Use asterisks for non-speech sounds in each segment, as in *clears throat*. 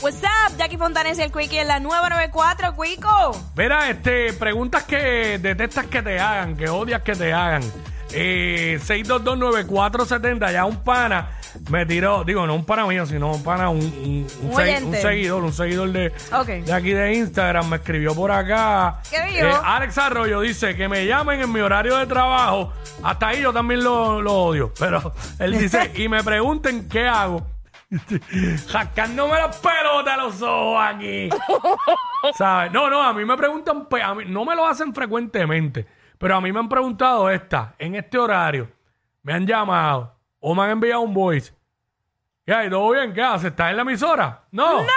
What's up? Jackie Fontanes y el Quickie en la nueva 94, Quico. Mira, este, preguntas que detestas que te hagan, que odias que te hagan. Eh, 6229470, ya un pana me tiró, digo, no un pana mío, sino un pana, un, un- un Un segui- oyente. un seguidor, un seguidor de, Ok. de aquí de Instagram, me escribió por acá. ¿Qué dijo? Eh, Alex Arroyo dice que me llamen en mi horario de trabajo. Hasta ahí yo también lo, lo odio. *laughs* Pero él dice, *laughs* y me pregunten qué hago. *laughs* Jascándome las pelotas a los ojos aquí. ¿Sabes? No, no, a mí me preguntan, pe- a mí, no me lo hacen frecuentemente, pero a mí me han preguntado esta, en este horario, me han llamado o me han enviado un voice. ¿Qué hay? ¿Todo bien? ¿Qué haces? ¿Estás en la emisora? No. *laughs*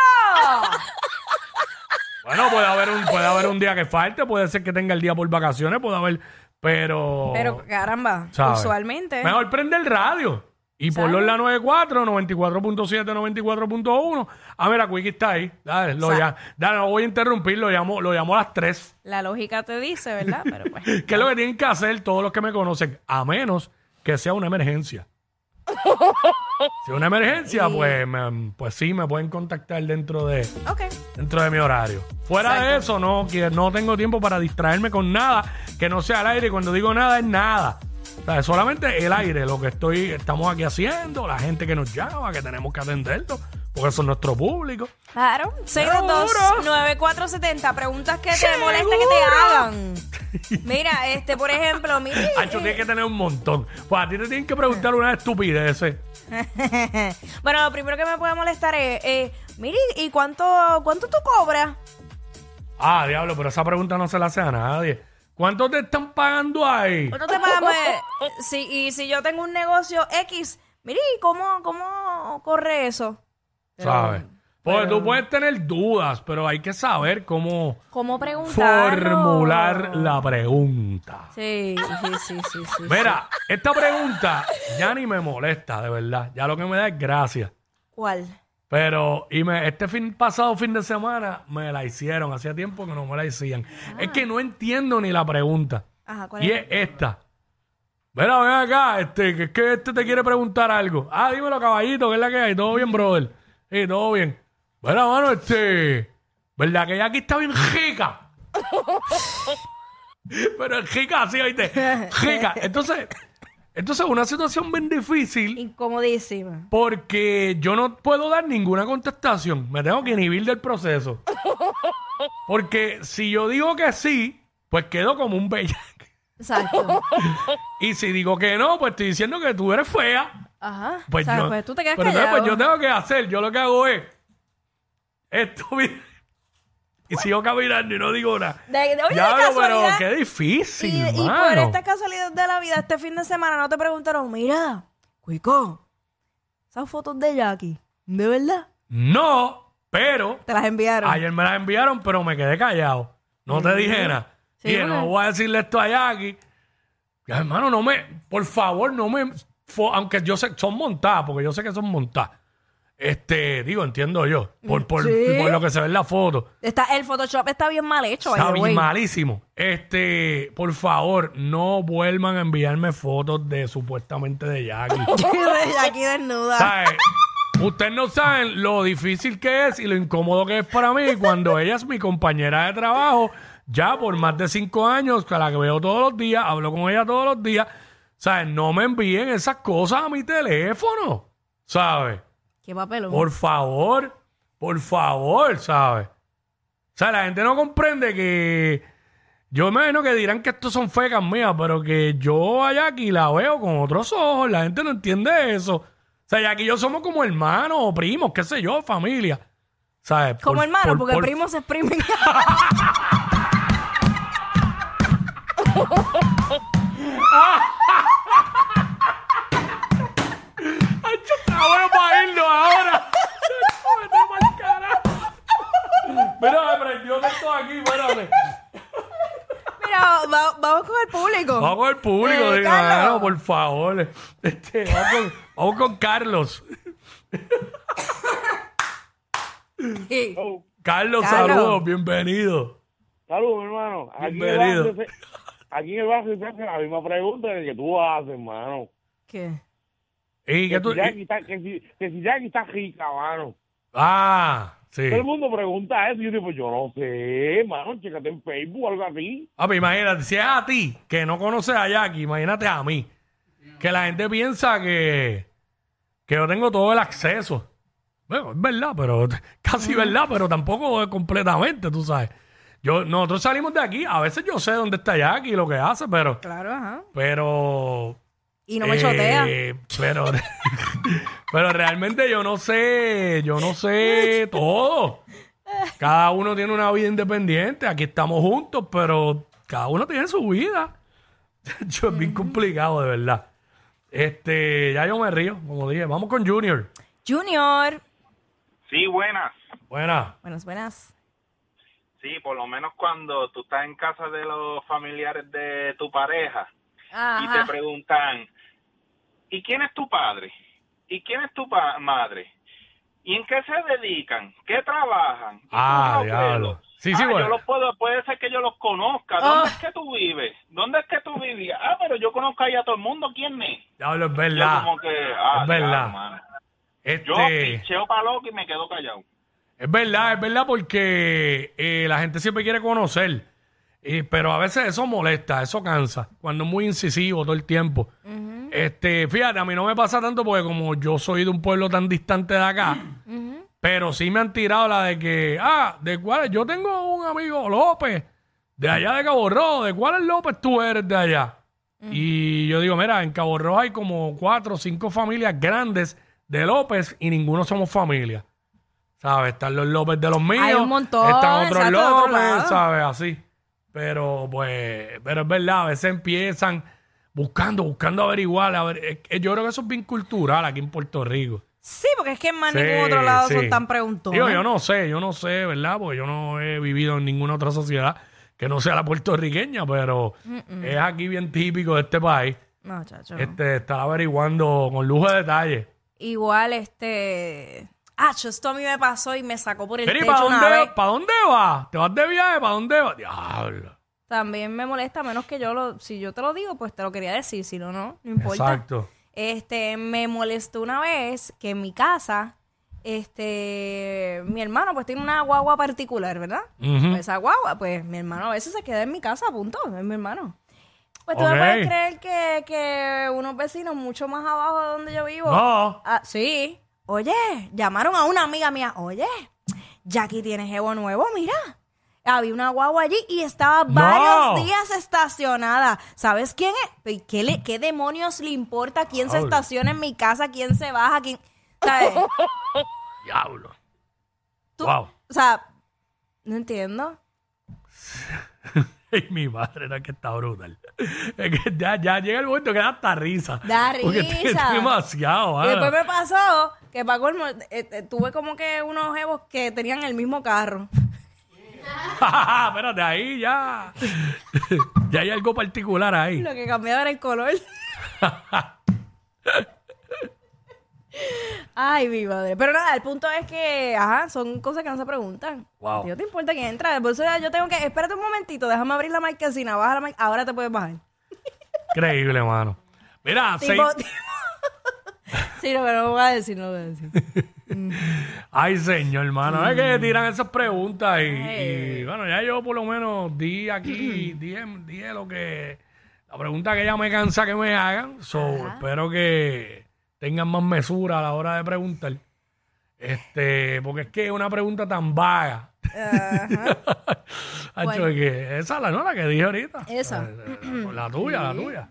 Bueno, puede haber, un, puede haber un día que falte, puede ser que tenga el día por vacaciones, puede haber, pero... Pero caramba, ¿sabes? usualmente. Mejor prende el radio. Y ponlo en la 94, 94.7, 94.1. Ah, mira, Quickie está ahí. Dale, lo ya, dale, no voy a interrumpir, lo llamo, lo llamo a las 3. La lógica te dice, ¿verdad? Pero pues. *laughs* ¿Qué es lo que tienen que hacer todos los que me conocen? A menos que sea una emergencia. *laughs* Si es una emergencia, pues, me- pues sí, me pueden contactar dentro de, Ok. dentro de mi horario. Fuera de Exacto. eso, no, que no tengo tiempo para distraerme con nada que no sea al aire. Y cuando digo nada, es nada. O sea, es solamente el aire, lo que estoy, estamos aquí haciendo, la gente que nos llama, que tenemos que atenderlo, porque eso es nuestro público. Claro. Seguro. 622-9470. Preguntas que te molesta que te hagan. Mira, este, por ejemplo, *laughs* mira. Hacho, tienes que tener un montón. Pues a ti te tienen que preguntar una estupidez. *laughs* bueno, lo primero que me puede molestar es, eh, mire, ¿y cuánto, cuánto tú cobras? Ah, diablo, pero esa pregunta no se la hace a nadie. ¿Cuánto te están pagando ahí? ¿Cuánto te pagamos? eh, *laughs* si, y si yo tengo un negocio X, mire, ¿y ¿cómo, cómo corre eso? Pero- ¿Sabes? Porque pero- tú puedes tener dudas, pero hay que saber cómo ¿Cómo preguntar? formular la pregunta. Sí, sí, sí, sí, sí. Mira, esta pregunta ya ni me molesta, de verdad. Ya lo que me da es gracia. ¿Cuál? Pero, y me, este fin pasado fin de semana me la hicieron. Hacía tiempo que no me la hacían. Es que no entiendo ni la pregunta. Ajá, ¿cuál Y es? es esta. Mira, ven acá, este, que es que este te quiere preguntar algo. Ah, dímelo, caballito, ¿qué es la que hay? ¿Todo bien, brother? Sí, todo bien. Mira, mano, este. ¿Verdad que ella aquí está bien rica? *laughs* Pero es rica, sí, oíste. Rica. Entonces, entonces una situación bien difícil Incomodísima. porque yo no puedo dar ninguna contestación. Me tengo que inhibir del proceso. *laughs* Porque si yo digo que sí, pues quedo como un bellaco. Exacto. *laughs* Y si digo que no, pues estoy diciendo que tú eres fea. Ajá. Pues, o sea, yo, pues tú te quedas pero entonces, pues yo tengo que hacer, yo lo que hago es esto mira, y sigo caminando y no digo nada. De- de- oye, Ya, de pero casualidad. qué difícil, y, y por mano. esta casualidad de la vida, este fin de semana no te preguntaron, mira, Cuico, esas fotos de Jackie, ¿de verdad? No, pero Te las enviaron. ayer me las enviaron, pero me quedé callado. No te dije nada. Sí, Dije, bueno. no voy a decirle esto a Jackie. Ya, hermano, no me, por favor, no me, fo- aunque yo sé, son montadas, porque yo sé que son montadas. Este, digo, entiendo yo, por, por, Sí. por lo que se ve en la foto. Está, el Photoshop está bien mal hecho, by Está way. malísimo. Este, por favor, no vuelvan a enviarme fotos de supuestamente de Jackie. *laughs* de Jackie desnuda. ¿Sabes? Ustedes no saben lo difícil que es y lo incómodo que es para mí cuando ella es mi compañera de trabajo, ya por más de cinco años, que la que veo todos los días, hablo con ella todos los días. ¿Sabes? No me envíen esas cosas a mi teléfono. ¿Sabes? Qué papelón. Por favor, por favor, ¿sabes? O sea, la gente no comprende que. Yo me imagino que dirán que estos son fecas mías, pero que yo allá aquí la veo con otros ojos. La gente no entiende eso. O sea, ya aquí yo somos como hermanos o primos, qué sé yo, familia. ¿Sabes? Como Por- hermano, por- porque por- primos se exprimen. *laughs* *laughs* ¡Ay, yo está bueno para irnos ahora! Vete pa'l carajo. Mira, me prendió de esto aquí, espérate. Mira, va- vamos con el público. Vamos con el público, Eh, diga, Carlos. no, por favor. Este, vamos, con, vamos con Carlos. Sí. Carlos, Carlos. saludos, bienvenido. Saludos, hermano. Aquí en, el Bienvenido. barrio se, aquí en el barrio se hace la misma pregunta que tú haces, hermano. ¿Qué? ¿Y Que qué tú? si, Jackie está, que, si, que si Jackie está rica, hermano. Ah, Sí. Todo el mundo pregunta eso. Y yo digo, pues yo no sé, mano, chécate en Facebook o algo así. Ah, pues imagínate, si es a ti que no conoces a Jackie, imagínate a mí. Que la gente piensa que, que yo tengo todo el acceso. Bueno, es verdad, pero *laughs* casi verdad, pero tampoco es completamente, tú sabes. Yo, nosotros salimos de aquí, a veces yo sé dónde está Jackie y lo que hace, pero, Claro, ajá. pero Y no me chotea. Eh, Pero, *laughs* pero realmente yo no sé, yo no sé todo. Cada uno tiene una vida independiente. Aquí estamos juntos, pero cada uno tiene su vida. *laughs* Yo, es bien complicado, de verdad. Este, ya yo me río, como dije. Vamos con Junior. Junior. Sí, buenas. Buena. Buenas, buenas. Sí, por lo menos cuando tú estás en casa de los familiares de tu pareja y te preguntan, ¿y quién es tu padre? ¿Y quién es tu pa- madre? ¿Y en qué se dedican? ¿Qué trabajan? ¿Y tus Ah, diablo. Sí, sí, Ah, bueno. yo los puedo, puede ser que yo los conozca. ¿Dónde es que tú vives? ¿Dónde es que tú vivías? Ah, pero yo conozco ahí a todo el mundo. ¿Quién es? Diablo, es Yo verdad. como que, ah, Es verdad. diablo, mano. Yo Este, picheo para loco y me quedo callado. Es verdad, es verdad, porque eh, la gente siempre quiere conocer. Eh, pero a veces eso molesta, eso cansa. Cuando es muy incisivo todo el tiempo. Este, fíjate, a mí no me pasa tanto porque como yo soy de un pueblo tan distante de acá, pero sí me han tirado la de que, ah, de cuál, yo tengo un amigo López, de allá de Cabo Rojo, ¿de cuál López tú eres de allá? Y yo digo, mira, en Cabo Rojo hay como cuatro o cinco familias grandes de López y ninguno somos familia. ¿Sabes? Están los López de los míos. Hay un montón, Están otros exacto, de otro López. ¿sabes? Así. Pero, pues, pero es verdad, a veces empiezan buscando, buscando averiguar. A ver, yo creo que eso es bien cultural aquí en Puerto Rico. Sí, porque es que en más Sí, ningún otro lado sí. son tan preguntones. Digo, yo no sé, yo no sé, ¿verdad? Porque yo no he vivido en ninguna otra sociedad que no sea la puertorriqueña, pero es aquí bien típico de este país. No, chacho. Este, estar averiguando con lujo de detalle. Igual, este... Ah, esto a mí me pasó y me sacó por el Mira, ¿y techo para una dónde, vez. ¿para dónde vas? ¿Te vas de viaje? ¿Para dónde vas? Diablo. También me molesta, menos que yo lo... Si yo te lo digo, pues te lo quería decir. Si no, no, no importa. Exacto. Este, me molestó una vez que en mi casa, este, mi hermano pues tiene una guagua particular, ¿verdad? Ujú. Pues esa guagua, pues mi hermano a veces se queda en mi casa, punto, es mi hermano. Pues tú Ok. me puedes creer que, que unos vecinos mucho más abajo de donde yo vivo. No. Ah, sí. Oye, llamaron a una amiga mía. Oye, Jackie tiene jevo nuevo, mira. Había una guagua allí y estaba No. varios días estacionada. ¿Sabes quién es? ¿Y ¿Qué, le, ¿Qué demonios le importa quién se Diablo. estaciona en mi casa, quién se baja, quién... ¿Sabes? *laughs* Diablo. Tú- Wow. O sea, no entiendo. *laughs* *laughs* Y mi madre era que está brutal. Es que ya, ya llega el momento que da hasta risa. Da Porque risa. demasiado, Y después me pasó que para colmo, eh, eh, tuve como que unos jevos que tenían el mismo carro. *laughs* Espérate, ahí ya. ya hay algo particular ahí. Lo que cambiaba era el color. *laughs* Ay, mi madre. Pero nada, el punto es que, ajá, son cosas que no se preguntan. Wow. ¿No te importa quién entra? Por eso ya yo tengo que, espérate un momentito, déjame abrir la marquesina, baja la mar- ahora te puedes bajar. Increíble, mano. Mira, seis- Tipo, tipo- *laughs* sí, no, pero no voy a decir, no voy a decir. *laughs* Ay, señor, hermano. Es que tiran esas preguntas y, y, bueno, ya yo por lo menos di aquí, *clears throat* dije, dije lo que. La pregunta que ya me cansa que me hagan. So, espero que tengan más mesura a la hora de preguntar. Este, porque es que es una pregunta tan vaga. Hacho, *laughs* Bueno. que esa es la, no, la que dije ahorita. Esa. La, la tuya, la tuya.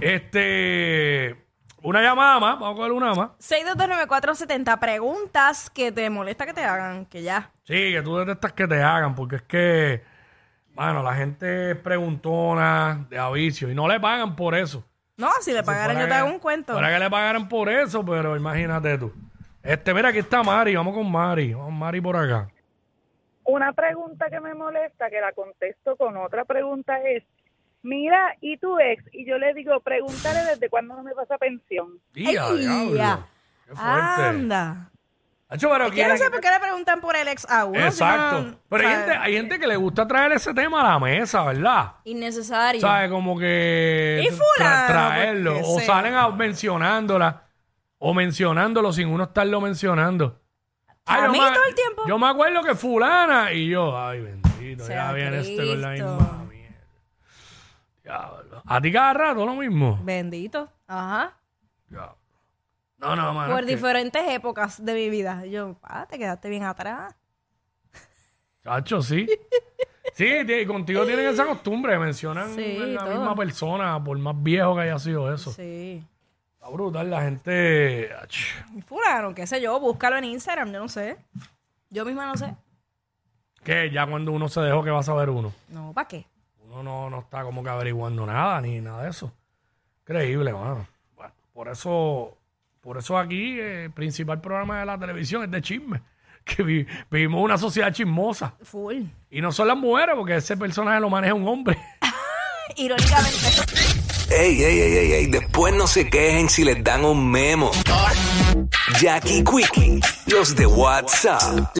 Este, una llamada más, vamos a coger una más. 6229470, preguntas que te molesta que te hagan, que ya. Sí, que tú detestas que te hagan, porque es que, bueno, la gente es preguntona, de avicio, y no le pagan por eso. No, si le pagaran yo te hago un cuento. Fuera que le pagaran por eso, pero imagínate tú. Este, mira, aquí está Mari, vamos con Mari, vamos Mari por acá. Una pregunta que me molesta, que la contesto con otra pregunta es, mira, ¿y tu ex? Y yo le digo, pregúntale desde cuándo no me pasa pensión. Día, Ay, diablo. ya. Qué fuerte. Anda. Hacho, pero Yo no sé por qué le preguntan por el ex a uno. si Exacto. no, pero hay ¿sabes? gente, hay gente que le gusta traer ese tema a la mesa, ¿verdad? Innecesario. ¿Sabes? Como que Y fulano, traerlo. porque O sea. salen a mencionándola. O mencionándolo sin uno estarlo mencionando. Ay, A yo mí me- todo el tiempo. Yo me acuerdo que fulana y yo, ay, bendito, Sea ya viene este con la Cristo. misma mierda. Diablo. A ti cada rato lo mismo. Bendito. Ajá. Diablo. No, no, mano. Por es que- diferentes épocas de mi vida. Yo, pa, te quedaste bien atrás. Chacho, sí. *laughs* Sí, y contigo tienen esa costumbre, mencionan Sí, la todo. misma persona, por más viejo que haya sido eso. Sí. Está brutal, la gente. ach, Y Fulano, qué sé yo, búscalo en Instagram, yo no sé. Yo misma no sé. Que ya cuando uno se dejó, que va a saber uno? No, ¿para qué? Uno no, no está como que averiguando nada, ni nada de eso. Increíble, mano. Bueno, por eso, por eso aquí, eh, el principal programa de la televisión es de chisme. *laughs* Que vi- vivimos una sociedad chismosa. Full. Y no son las mujeres, porque ese personaje lo maneja un hombre. *laughs* Irónicamente. Ey, ey, ey, ey, ey, después no se quejen si les dan un memo. Jackie Quickie, los de WhatsApp.